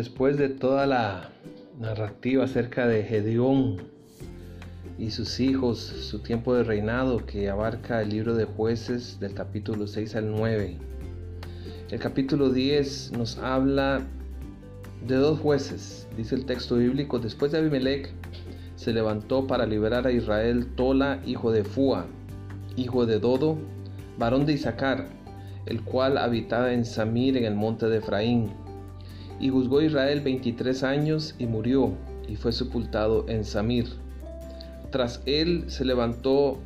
Después de toda la narrativa acerca de Gedeón y sus hijos, su tiempo de reinado que abarca el libro de jueces del capítulo 6 al 9. El capítulo 10 nos habla de dos jueces, dice el texto bíblico, después de Abimelech se levantó para liberar a Israel Tola, hijo de Fua, hijo de Dodo, varón de Isaacar, el cual habitaba en Samir en el monte de Efraín y juzgó Israel 23 años y murió y fue sepultado en Samir. Tras él se levantó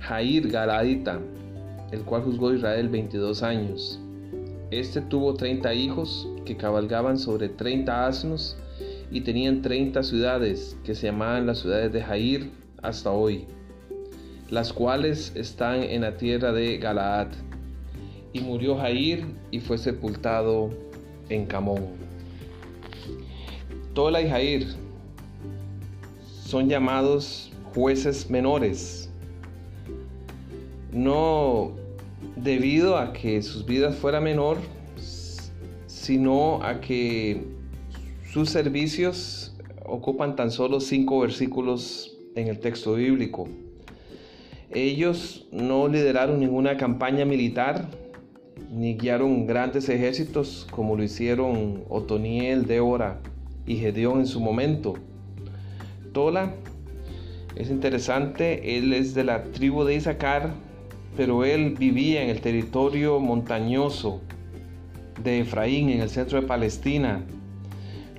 Jair Galadita, el cual juzgó Israel 22 años. Este tuvo 30 hijos que cabalgaban sobre 30 asnos y tenían 30 ciudades que se llamaban las ciudades de Jair hasta hoy, las cuales están en la tierra de Galaad. Y murió Jair y fue sepultado en Camón. Tola y Jair son llamados jueces menores, no debido a que sus vidas fueran menor, sino a que sus servicios ocupan tan solo cinco versículos en el texto bíblico. Ellos no lideraron ninguna campaña militar, ni guiaron grandes ejércitos como lo hicieron Otoniel, Débora y Gedeón en su momento. Tola es interesante, él es de la tribu de Isaacar, pero él vivía en el territorio montañoso de Efraín, en el centro de Palestina,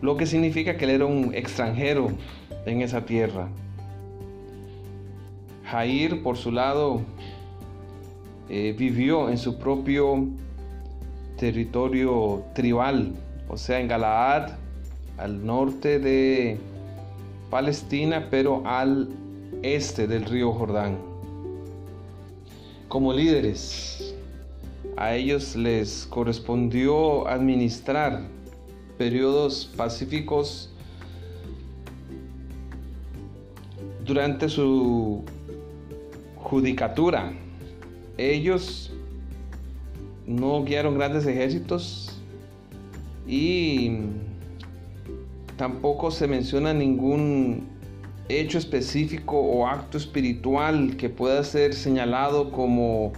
lo que significa que él era un extranjero en esa tierra. Jair, por su lado, eh, vivió en su propio territorio tribal, o sea, en Galaad, al norte de Palestina, pero al este del río Jordán. Como líderes, a ellos les correspondió administrar periodos pacíficos durante su judicatura ellos no guiaron grandes ejércitos y tampoco se menciona ningún hecho específico o acto espiritual que pueda ser señalado como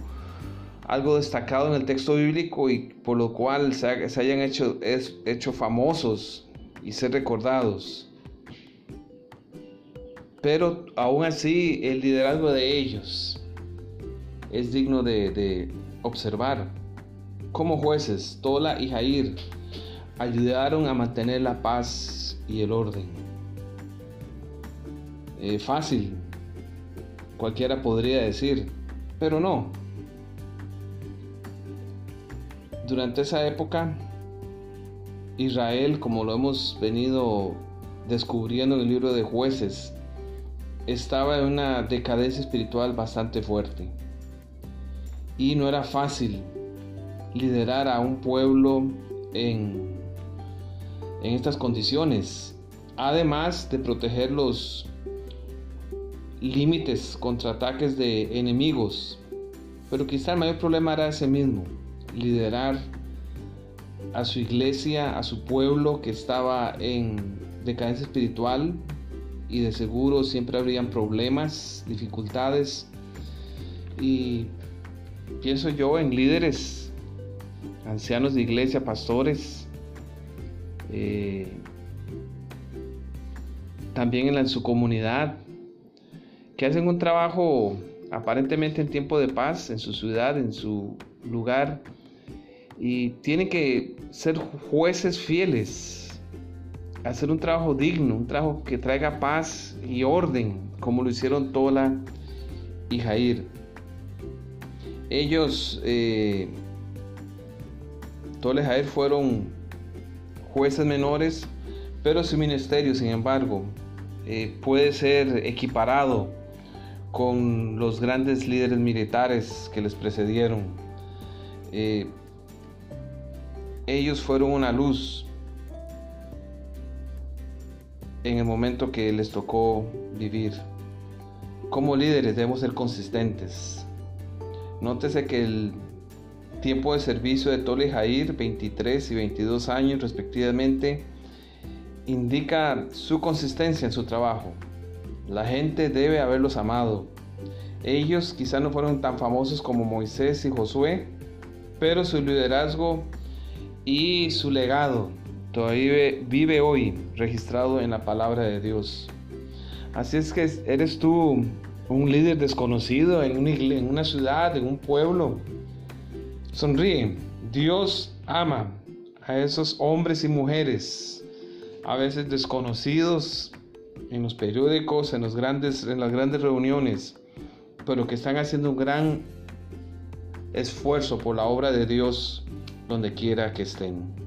algo destacado en el texto bíblico y por lo cual se, hayan hecho, hecho famosos y ser recordados. Pero aún así el liderazgo de ellos es digno de, observar. Como jueces, Tola y Jair ayudaron a mantener la paz y el orden. Eh, fácil, cualquiera podría decir, pero no. Durante esa época, Israel, como lo hemos venido descubriendo en el libro de jueces, estaba en una decadencia espiritual bastante fuerte y no era fácil liderar a un pueblo en, en estas condiciones, además de proteger los límites contra ataques de enemigos. Pero quizá el mayor problema era ese mismo, liderar a su iglesia, a su pueblo que estaba en decadencia espiritual y de seguro siempre habrían problemas, dificultades y Pienso yo en líderes, ancianos de iglesia, pastores, eh, también en, su comunidad, que hacen un trabajo aparentemente en tiempo de paz, en su ciudad, en su lugar, y tienen que ser jueces fieles, hacer un trabajo digno, un trabajo que traiga paz y orden, como lo hicieron Tola y Jair. Ellos, eh, fueron jueces menores, pero su ministerio, sin embargo, eh, puede ser equiparado con los grandes líderes militares que les precedieron. Eh, ellos fueron una luz en el momento que les tocó vivir. Como líderes debemos ser consistentes, Nótese que el tiempo de servicio de Tole Jair, 23 y 22 años respectivamente, indica su consistencia en su trabajo. La gente debe haberlos amado. Ellos quizá no fueron tan famosos como Moisés y Josué, pero su liderazgo y su legado todavía vive hoy registrado en la palabra de Dios. Así es que eres tú un líder desconocido en una, ciudad, en un pueblo. Sonríe. Dios ama a esos hombres y mujeres, a veces desconocidos en los periódicos, en, los grandes, en las grandes reuniones, pero que están haciendo un gran esfuerzo por la obra de Dios donde quiera que estén.